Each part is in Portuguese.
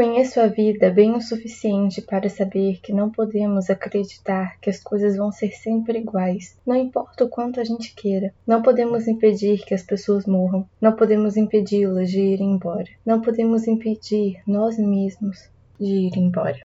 Conheço a vida bem o suficiente para saber que não podemos acreditar que as coisas vão ser sempre iguais, não importa o quanto a gente queira. Não podemos impedir que as pessoas morram, não podemos impedi-las de ir embora, não podemos impedir nós mesmos de ir embora.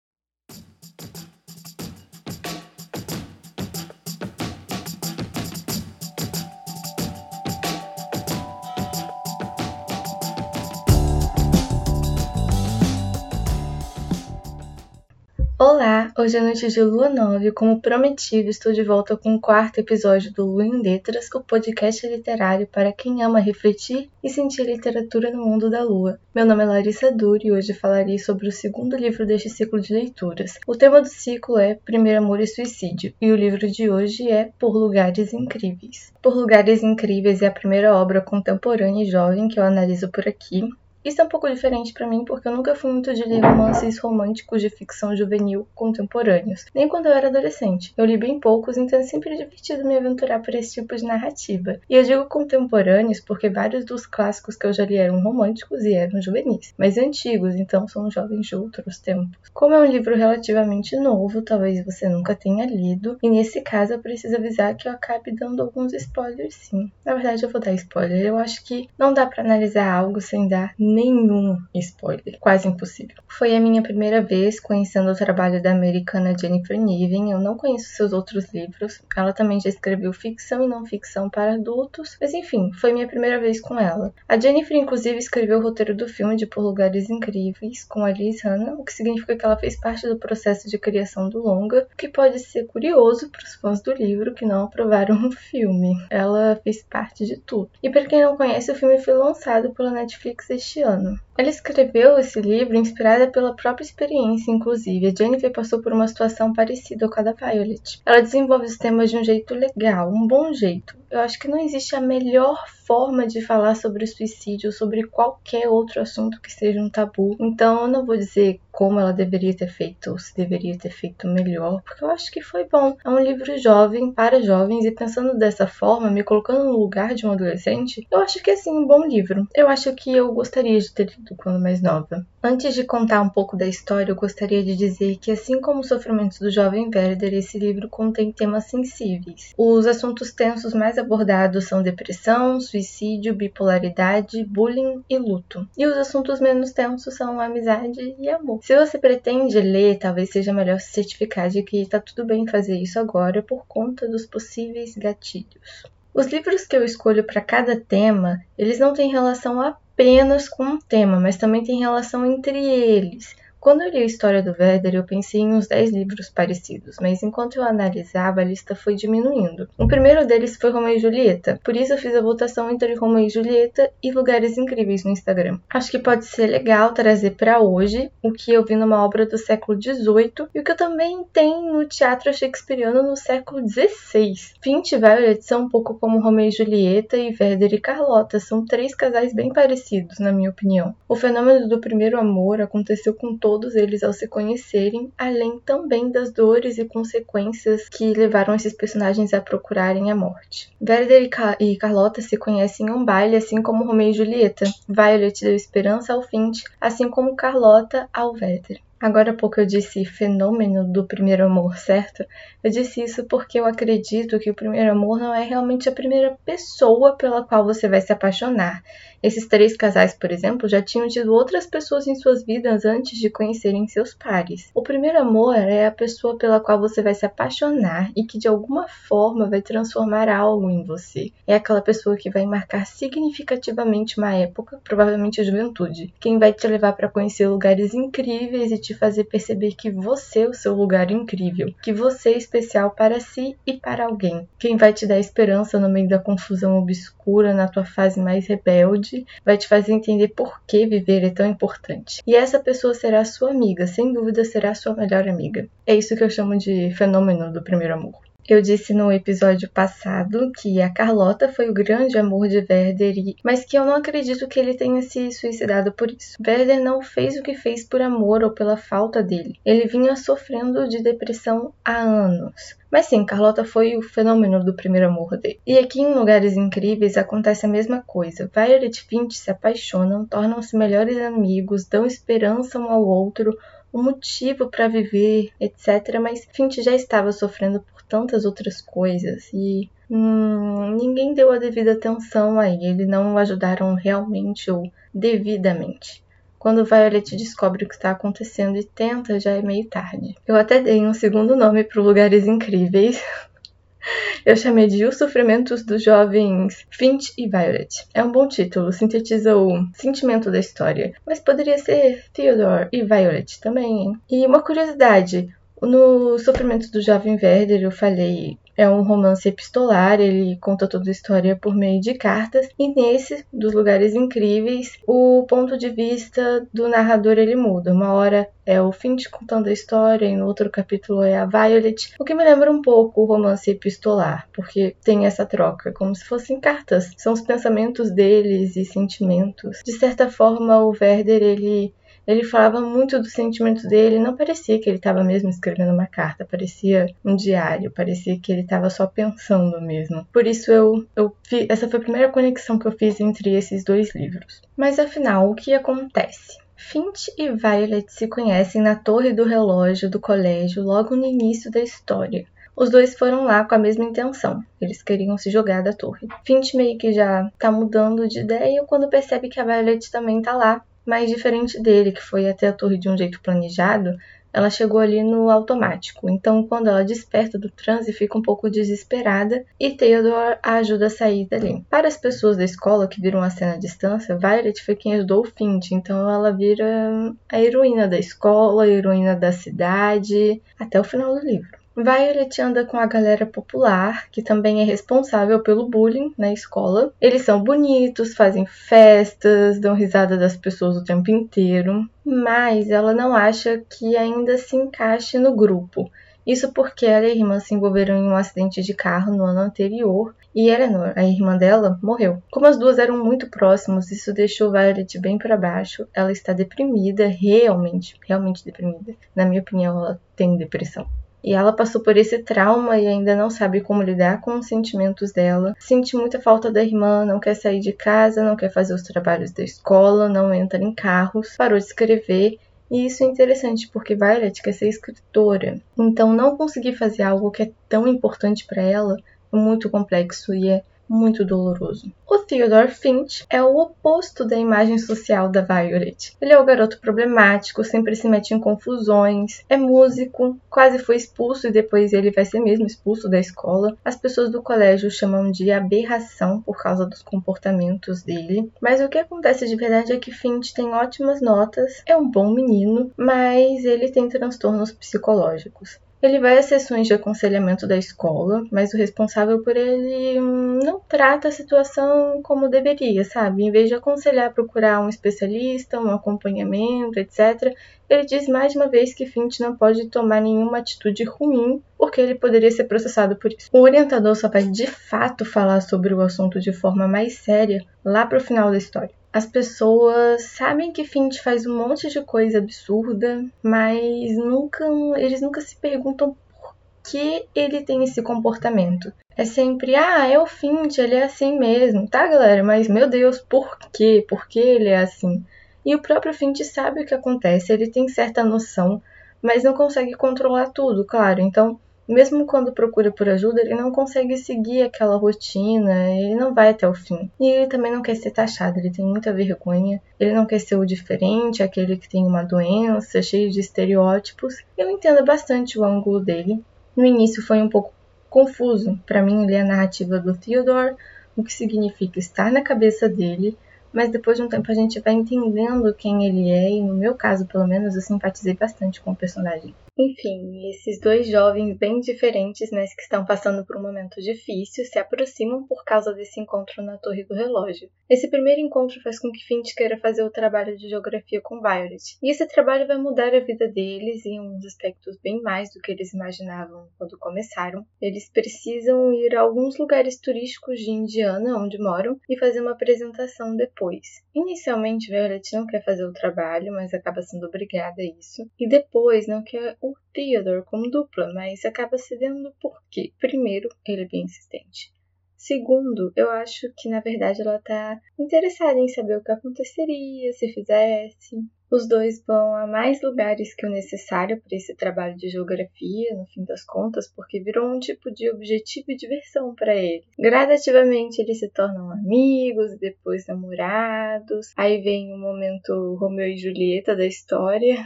Hoje é noite de lua nova e como prometido estou de volta com o quarto episódio do Lua em Letras, o podcast literário para quem ama refletir e sentir literatura no mundo da lua. Meu nome é Larissa Duri e hoje falarei sobre o segundo livro deste ciclo de leituras. O tema do ciclo é Primeiro Amor e Suicídio e o livro de hoje é Por Lugares Incríveis. Por Lugares Incríveis é a primeira obra contemporânea e jovem que eu analiso por aqui isso é um pouco diferente para mim porque eu nunca fui muito de ler romances românticos de ficção juvenil contemporâneos, nem quando eu era adolescente. Eu li bem poucos, então é sempre divertido me aventurar por esse tipo de narrativa. E eu digo contemporâneos porque vários dos clássicos que eu já li eram românticos e eram juvenis, mas antigos, então são jovens de outros tempos. Como é um livro relativamente novo, talvez você nunca tenha lido, e nesse caso eu preciso avisar que eu acabe dando alguns spoilers sim. Na verdade eu vou dar spoiler, eu acho que não dá para analisar algo sem dar nenhum spoiler, quase impossível. Foi a minha primeira vez conhecendo o trabalho da americana Jennifer Niven. Eu não conheço seus outros livros. Ela também já escreveu ficção e não ficção para adultos, mas enfim, foi minha primeira vez com ela. A Jennifer inclusive escreveu o roteiro do filme de Por Lugares Incríveis com a Liz Hanna, o que significa que ela fez parte do processo de criação do longa, o que pode ser curioso para os fãs do livro que não aprovaram o filme. Ela fez parte de tudo. E para quem não conhece, o filme foi lançado pela Netflix este ano. Ela escreveu esse livro inspirada pela própria experiência, inclusive. A Jennifer passou por uma situação parecida com a da Violet. Ela desenvolve os temas de um jeito legal, um bom jeito. Eu acho que não existe a melhor forma de falar sobre suicídio, sobre qualquer outro assunto que seja um tabu. Então eu não vou dizer como ela deveria ter feito ou se deveria ter feito melhor, porque eu acho que foi bom. É um livro jovem para jovens e pensando dessa forma, me colocando no lugar de um adolescente, eu acho que é sim um bom livro. Eu acho que eu gostaria de ter lido quando mais nova. Antes de contar um pouco da história, eu gostaria de dizer que assim como o sofrimento do jovem Werder, esse livro contém temas sensíveis. Os assuntos tensos mais abordados são depressão, suicídio, bipolaridade, bullying e luto. E os assuntos menos tensos são amizade e amor. Se você pretende ler, talvez seja melhor se certificar de que está tudo bem fazer isso agora por conta dos possíveis gatilhos. Os livros que eu escolho para cada tema, eles não têm relação apenas com o tema, mas também têm relação entre eles. Quando eu li a história do Werder, eu pensei em uns 10 livros parecidos, mas enquanto eu analisava, a lista foi diminuindo. O primeiro deles foi Romeu e Julieta, por isso eu fiz a votação entre Romeu e Julieta e Lugares Incríveis no Instagram. Acho que pode ser legal trazer para hoje o que eu vi numa obra do século XVIII e o que eu também tenho no teatro shakespeariano no século XVI. Fint e Violet são um pouco como Romeu e Julieta e Werder e Carlota, são três casais bem parecidos, na minha opinião. O fenômeno do primeiro amor aconteceu com todos todos eles ao se conhecerem, além também das dores e consequências que levaram esses personagens a procurarem a morte. Werder e, Carlota se conhecem em um baile, assim como Romeo e Julieta. Violet deu esperança ao Fint, assim como Carlota ao Werder. Agora há pouco eu disse fenômeno do primeiro amor, certo? Eu disse isso porque eu acredito que o primeiro amor não é realmente a primeira pessoa pela qual você vai se apaixonar. Esses três casais, por exemplo, já tinham tido outras pessoas em suas vidas antes de conhecerem seus pares. O primeiro amor é a pessoa pela qual você vai se apaixonar e que de alguma forma vai transformar algo em você. É aquela pessoa que vai marcar significativamente uma época, provavelmente a juventude. Quem vai te levar para conhecer lugares incríveis e te fazer perceber que você é o seu lugar incrível, que você é especial para si e para alguém. Quem vai te dar esperança no meio da confusão obscura, na tua fase mais rebelde, vai te fazer entender por que viver é tão importante. E essa pessoa será sua amiga, sem dúvida será sua melhor amiga. É isso que eu chamo de fenômeno do primeiro amor. Eu disse no episódio passado que a Carlota foi o grande amor de Werder, mas que eu não acredito que ele tenha se suicidado por isso. Werder não fez o que fez por amor ou pela falta dele. Ele vinha sofrendo de depressão há anos. Mas sim, Carlota foi o fenômeno do primeiro amor dele. E aqui em Lugares Incríveis acontece a mesma coisa. Violet e Finch se apaixonam, tornam-se melhores amigos, dão esperança um ao outro, um motivo para viver, etc. Mas Finch já estava sofrendo por tantas outras coisas e hum, ninguém deu a devida atenção a ele, não o ajudaram realmente ou devidamente. Quando Violet descobre o que está acontecendo e tenta, já é meio tarde. Eu até dei um segundo nome para Lugares Incríveis. Eu chamei de Os Sofrimentos dos Jovens Finch e Violet. É um bom título, sintetiza o sentimento da história. Mas poderia ser Theodore e Violet também, hein? E uma curiosidade: no Sofrimento do Jovem Werder, eu falei é um romance epistolar, ele conta toda a história por meio de cartas, e nesse, dos lugares incríveis, o ponto de vista do narrador ele muda. Uma hora é o Finch contando a história, e no outro capítulo é a Violet, o que me lembra um pouco o romance epistolar, porque tem essa troca, como se fossem cartas. São os pensamentos deles e sentimentos. De certa forma, o Werder ele ele falava muito dos sentimentos dele, não parecia que ele estava mesmo escrevendo uma carta, parecia um diário, parecia que ele estava só pensando mesmo. Por isso eu, eu essa foi a primeira conexão que eu fiz entre esses dois livros. Mas afinal, o que acontece? Finch e Violet se conhecem na torre do relógio do colégio logo no início da história. Os dois foram lá com a mesma intenção. Eles queriam se jogar da torre. Finch meio que já tá mudando de ideia quando percebe que a Violet também tá lá mas diferente dele, que foi até a torre de um jeito planejado, ela chegou ali no automático. Então, quando ela desperta do transe, fica um pouco desesperada e Theodore a ajuda a sair dali. Para as pessoas da escola que viram a cena à distância, Violet foi quem ajudou o Finch, então ela vira a heroína da escola, a heroína da cidade, até o final do livro. Violet anda com a galera popular, que também é responsável pelo bullying na escola. Eles são bonitos, fazem festas, dão risada das pessoas o tempo inteiro, mas ela não acha que ainda se encaixe no grupo. Isso porque ela e a irmã se envolveram em um acidente de carro no ano anterior e Eleanor, a irmã dela, morreu. Como as duas eram muito próximas, isso deixou Violet bem para baixo. Ela está deprimida, realmente, realmente deprimida. Na minha opinião, ela tem depressão. E ela passou por esse trauma e ainda não sabe como lidar com os sentimentos dela. Sente muita falta da irmã, não quer sair de casa, não quer fazer os trabalhos da escola, não entra em carros, parou de escrever e isso é interessante porque Violet quer ser escritora. Então, não conseguir fazer algo que é tão importante para ela é muito complexo e é muito doloroso. O Theodore Finch é o oposto da imagem social da Violet. Ele é o garoto problemático, sempre se mete em confusões, é músico, quase foi expulso e depois ele vai ser mesmo expulso da escola. As pessoas do colégio chamam de aberração por causa dos comportamentos dele. Mas o que acontece de verdade é que Finch tem ótimas notas, é um bom menino, mas ele tem transtornos psicológicos. Ele vai às sessões de aconselhamento da escola, mas o responsável por ele não trata a situação como deveria, sabe? Em vez de aconselhar procurar um especialista, um acompanhamento, etc., ele diz mais uma vez que Finch não pode tomar nenhuma atitude ruim, porque ele poderia ser processado por isso. O orientador só vai de fato falar sobre o assunto de forma mais séria lá pro final da história. As pessoas sabem que Finch faz um monte de coisa absurda, mas nunca eles nunca se perguntam por que ele tem esse comportamento. É sempre, ah, é o Finch, ele é assim mesmo, tá, galera? Mas meu Deus, por quê? Por que ele é assim? E o próprio Finch sabe o que acontece, ele tem certa noção, mas não consegue controlar tudo, claro. Então, mesmo quando procura por ajuda, ele não consegue seguir aquela rotina, ele não vai até o fim. E ele também não quer ser taxado, ele tem muita vergonha, ele não quer ser o diferente, aquele que tem uma doença, cheio de estereótipos. Eu entendo bastante o ângulo dele. No início foi um pouco confuso para mim ler a narrativa do Theodore, o que significa estar na cabeça dele, mas depois de um tempo a gente vai entendendo quem ele é, e no meu caso, pelo menos, eu simpatizei bastante com o personagem. Enfim, esses dois jovens bem diferentes, né, que estão passando por um momento difícil, se aproximam por causa desse encontro na Torre do Relógio. Esse primeiro encontro faz com que Finch queira fazer o trabalho de geografia com Violet. E esse trabalho vai mudar a vida deles em uns aspectos bem mais do que eles imaginavam quando começaram. Eles precisam ir a alguns lugares turísticos de Indiana, onde moram, e fazer uma apresentação depois. Inicialmente, Violet não quer fazer o trabalho, mas acaba sendo obrigada a isso. E depois não quer o Theodore como dupla, mas acaba cedendo porque, primeiro, ele é bem insistente. Segundo, eu acho que na verdade ela tá interessada em saber o que aconteceria se fizesse. Os dois vão a mais lugares que o necessário para esse trabalho de geografia, no fim das contas, porque virou um tipo de objetivo e diversão para ele. Gradativamente eles se tornam amigos, depois namorados. Aí vem o momento Romeu e Julieta da história,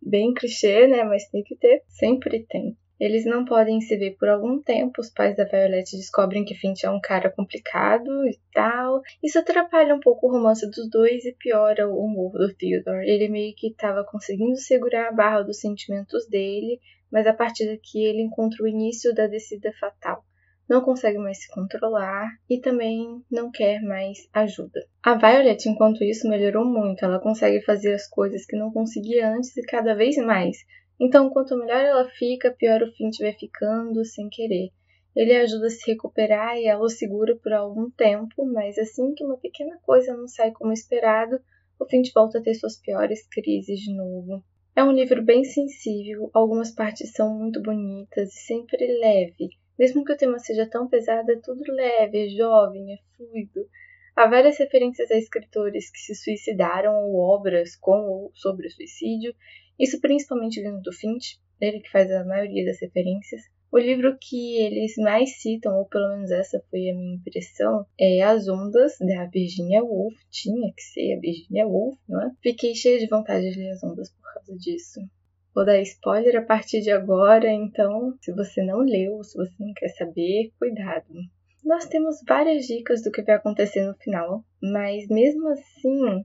bem clichê, né? Mas tem que ter, sempre tem. Eles não podem se ver por algum tempo. Os pais da Violet descobrem que Finch é um cara complicado e tal. Isso atrapalha um pouco o romance dos dois e piora o humor do Theodore. Ele meio que estava conseguindo segurar a barra dos sentimentos dele, mas a partir daqui ele encontra o início da descida fatal não consegue mais se controlar e também não quer mais ajuda. A Violet, enquanto isso, melhorou muito. Ela consegue fazer as coisas que não conseguia antes e cada vez mais. Então, quanto melhor ela fica, pior o fim vai ficando sem querer. Ele ajuda a se recuperar e ela o segura por algum tempo, mas assim que uma pequena coisa não sai como esperado, o Finch volta a ter suas piores crises de novo. É um livro bem sensível, algumas partes são muito bonitas e sempre leve. Mesmo que o tema seja tão pesado, é tudo leve, é jovem, é fluido. Há várias referências a escritores que se suicidaram ou obras com ou sobre o suicídio, isso principalmente vindo do Finch, ele que faz a maioria das referências. O livro que eles mais citam, ou pelo menos essa foi a minha impressão, é As Ondas, da Virginia Woolf. Tinha que ser a Virginia Woolf, não é? Fiquei cheia de vontade de ler As Ondas por causa disso. Vou dar spoiler a partir de agora, então se você não leu, se você não quer saber, cuidado. Nós temos várias dicas do que vai acontecer no final, mas mesmo assim,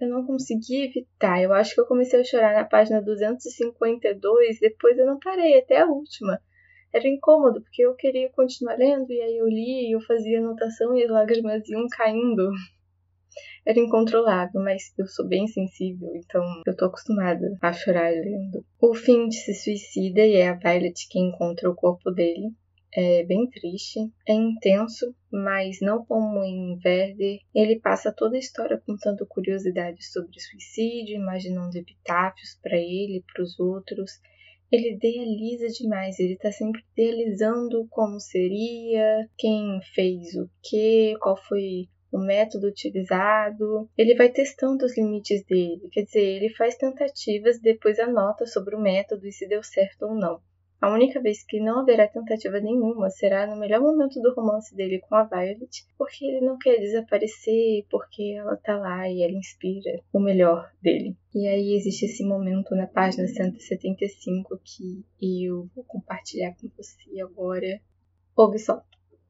eu não consegui evitar. Eu acho que eu comecei a chorar na página 252, depois eu não parei até a última. Era incômodo, porque eu queria continuar lendo, e aí eu li, e eu fazia anotação e as lágrimas iam caindo era incontrolável, mas eu sou bem sensível, então eu tô acostumada a chorar lendo. O Finn se suicida e é a Violet quem encontra o corpo dele. É bem triste, é intenso, mas não como em Verde. Ele passa toda a história contando curiosidades sobre suicídio, imaginando epitáfios para ele para os outros ele idealiza demais, ele tá sempre idealizando como seria, quem fez o que, qual foi o método utilizado, ele vai testando os limites dele, quer dizer, ele faz tentativas e depois anota sobre o método e se deu certo ou não. A única vez que não haverá tentativa nenhuma será no melhor momento do romance dele com a Violet, porque ele não quer desaparecer, porque ela tá lá e ela inspira o melhor dele. E aí existe esse momento na página 175 que eu vou compartilhar com você agora. Ouve só.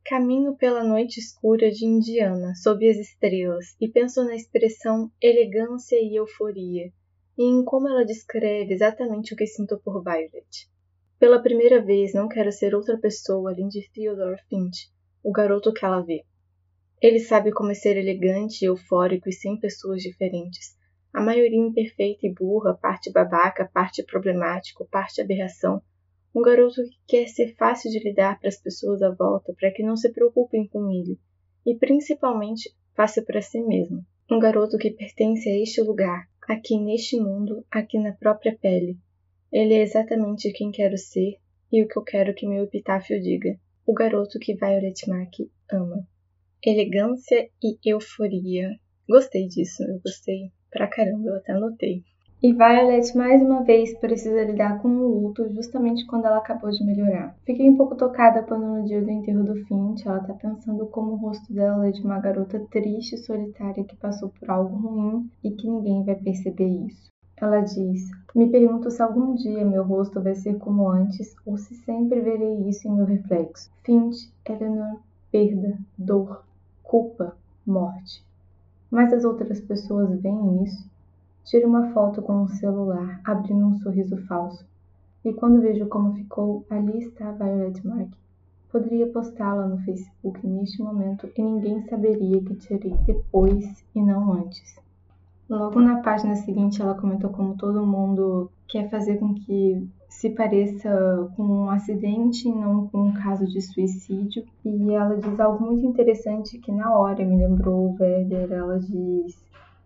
Caminho pela noite escura de Indiana, sob as estrelas, e penso na expressão elegância e euforia, e em como ela descreve exatamente o que sinto por Violet. Pela primeira vez, não quero ser outra pessoa além de Theodore Finch, o garoto que ela vê. Ele sabe como é ser elegante, eufórico e sem pessoas diferentes. A maioria imperfeita e burra, parte babaca, parte problemático, parte aberração, um garoto que quer ser fácil de lidar para as pessoas à volta, para que não se preocupem com ele, e principalmente fácil para si mesmo. Um garoto que pertence a este lugar, aqui neste mundo, aqui na própria pele. Ele é exatamente quem quero ser e o que eu quero que meu epitáfio diga. O garoto que Violet Mark ama. Elegância e euforia. Gostei disso, eu gostei pra caramba, eu até anotei. E Violet mais uma vez precisa lidar com um luto justamente quando ela acabou de melhorar. Fiquei um pouco tocada quando no dia do enterro do Finch ela tá pensando como o rosto dela é de uma garota triste e solitária que passou por algo ruim e que ninguém vai perceber isso. Ela diz: Me pergunto se algum dia meu rosto vai ser como antes ou se sempre verei isso em meu reflexo. Finch, Eleanor, perda, dor, culpa, morte. Mas as outras pessoas veem isso Tire uma foto com o celular, abrindo um sorriso falso. E quando vejo como ficou, ali está a Violet Mark. Poderia postá-la no Facebook neste momento e ninguém saberia que tirei depois e não antes. Logo na página seguinte, ela comentou como todo mundo quer fazer com que se pareça com um acidente e não com um caso de suicídio. E ela diz algo muito interessante que na hora me lembrou o Werder. Ela diz: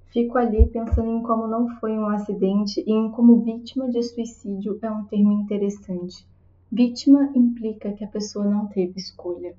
Fico ali pensando em como não foi um acidente e em como vítima de suicídio é um termo interessante. Vítima implica que a pessoa não teve escolha.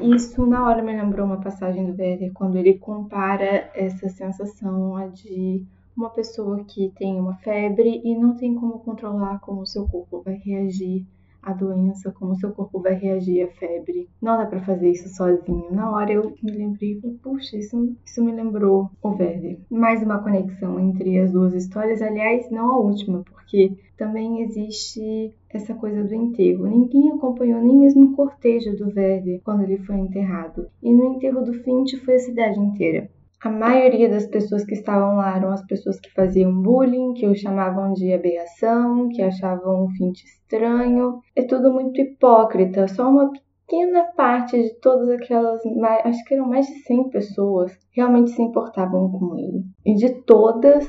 Isso na hora me lembrou uma passagem do Werder, quando ele compara essa sensação a de uma pessoa que tem uma febre e não tem como controlar como o seu corpo vai reagir a doença, como seu corpo vai reagir à febre. Não dá para fazer isso sozinho. Na hora eu me lembrei e falei, puxa, isso, isso me lembrou o Verde. Mais uma conexão entre as duas histórias, aliás, não a última, porque também existe essa coisa do enterro. Ninguém acompanhou nem mesmo o cortejo do Verde quando ele foi enterrado. E no enterro do Finch foi a cidade inteira. A maioria das pessoas que estavam lá eram as pessoas que faziam bullying, que o chamavam de aberração, que achavam o Finch estranho. É tudo muito hipócrita. Só uma pequena parte de todas aquelas, acho que eram mais de 100 pessoas, realmente se importavam com ele. E de todas,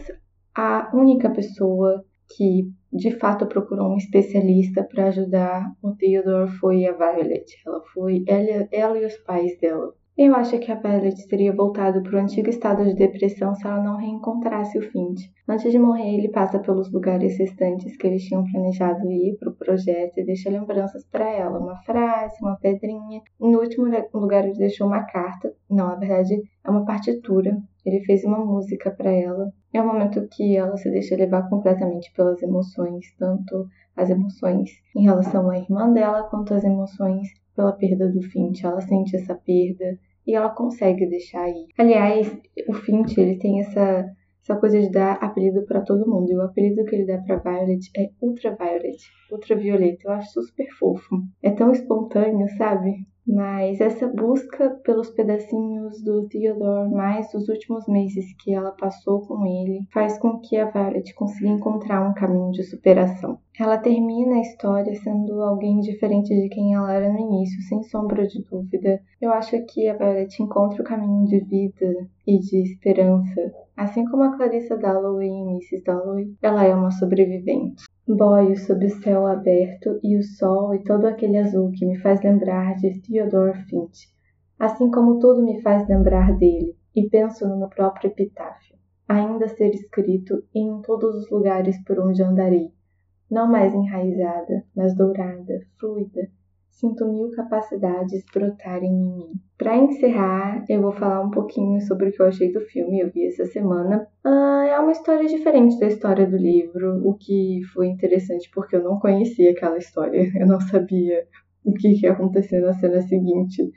a única pessoa que de fato procurou um especialista para ajudar o Theodore foi a Violet. Ela foi ela, ela e os pais dela. Eu acho que a Violet teria voltado para o antigo estado de depressão se ela não reencontrasse o Finch. Antes de morrer, ele passa pelos lugares restantes que eles tinham planejado ir para o projeto e deixa lembranças para ela, uma frase, uma pedrinha. No último lugar, ele deixou uma carta. Não, na verdade, é uma partitura. Ele fez uma música para ela. É um momento que ela se deixa levar completamente pelas emoções, tanto as emoções em relação à irmã dela, quanto as emoções pela perda do Finch. Ela sente essa perda e ela consegue deixar ir. Aliás, o Finch, ele tem essa essa coisa de dar apelido para todo mundo. E o apelido que ele dá para Violet é Ultraviolet, ultravioleta. Eu acho super fofo. É tão espontâneo, sabe? Mas essa busca pelos pedacinhos do Theodore, mais os últimos meses que ela passou com ele, faz com que a Violet consiga encontrar um caminho de superação. Ela termina a história sendo alguém diferente de quem ela era no início, sem sombra de dúvida. Eu acho que a Violet encontra o caminho de vida e de esperança. Assim como a Clarissa Dalloway em Mrs. Dalloway, ela é uma sobrevivente. Boio sob o céu aberto e o sol e todo aquele azul que me faz lembrar de Theodore Finch, assim como tudo me faz lembrar dele, e penso no meu próprio epitáfio, ainda a ser escrito e em todos os lugares por onde andarei, não mais enraizada, mas dourada, fluida, sinto mil capacidades brotarem em mim. Para encerrar, eu vou falar um pouquinho sobre o que eu achei do filme. Eu vi essa semana. Ah, é uma história diferente da história do livro, o que foi interessante porque eu não conhecia aquela história. Eu não sabia o que ia acontecer na cena seguinte.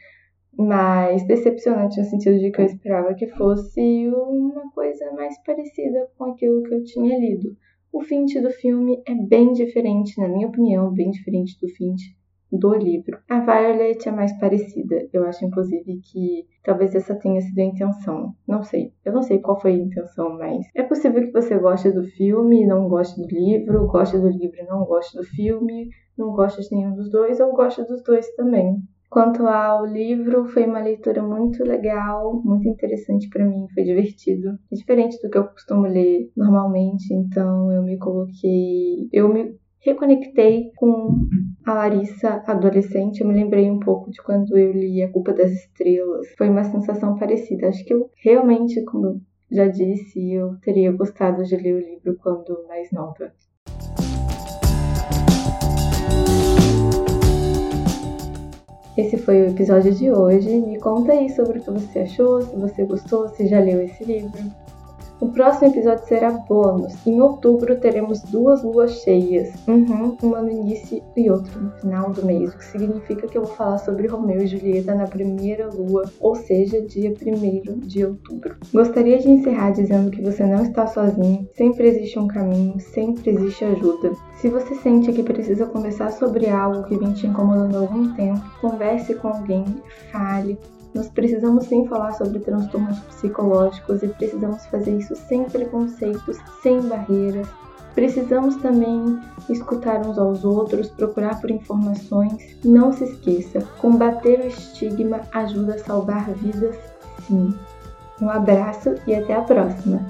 Mas decepcionante no sentido de que eu esperava que fosse uma coisa mais parecida com aquilo que eu tinha lido. O Finch do filme é bem diferente, na minha opinião, bem diferente do Finch do livro. A Violet é mais parecida. Eu acho, inclusive, que talvez essa tenha sido a intenção. Não sei. Eu não sei qual foi a intenção, mas é possível que você goste do filme não goste do livro, goste do livro e não goste do filme, não goste de nenhum dos dois, ou goste dos dois também. Quanto ao livro, foi uma leitura muito legal, muito interessante para mim, foi divertido. É diferente do que eu costumo ler normalmente, então eu me coloquei, eu me reconectei com a Larissa adolescente. Eu me lembrei um pouco de quando eu li A Culpa das Estrelas. Foi uma sensação parecida. Acho que eu realmente, como eu já disse, eu teria gostado de ler o livro quando mais nova. Esse foi o episódio de hoje. Me conta aí sobre o que você achou, se você gostou, se já leu esse livro. O próximo episódio será bônus. Em outubro teremos duas luas cheias. Uhum, uma no início e outra no final do mês, o que significa que eu vou falar sobre Romeu e Julieta na primeira lua, ou seja, dia 1 de outubro. Gostaria de encerrar dizendo que você não está sozinho, sempre existe um caminho, sempre existe ajuda. Se você sente que precisa conversar sobre algo que vem te incomodando há algum tempo, converse com alguém, fale, nós precisamos sim falar sobre transtornos psicológicos e precisamos fazer isso sem preconceitos, sem barreiras, Precisamos também escutar uns aos outros, procurar por informações. Não se esqueça, combater o estigma ajuda a salvar vidas, sim. Um abraço e até a próxima!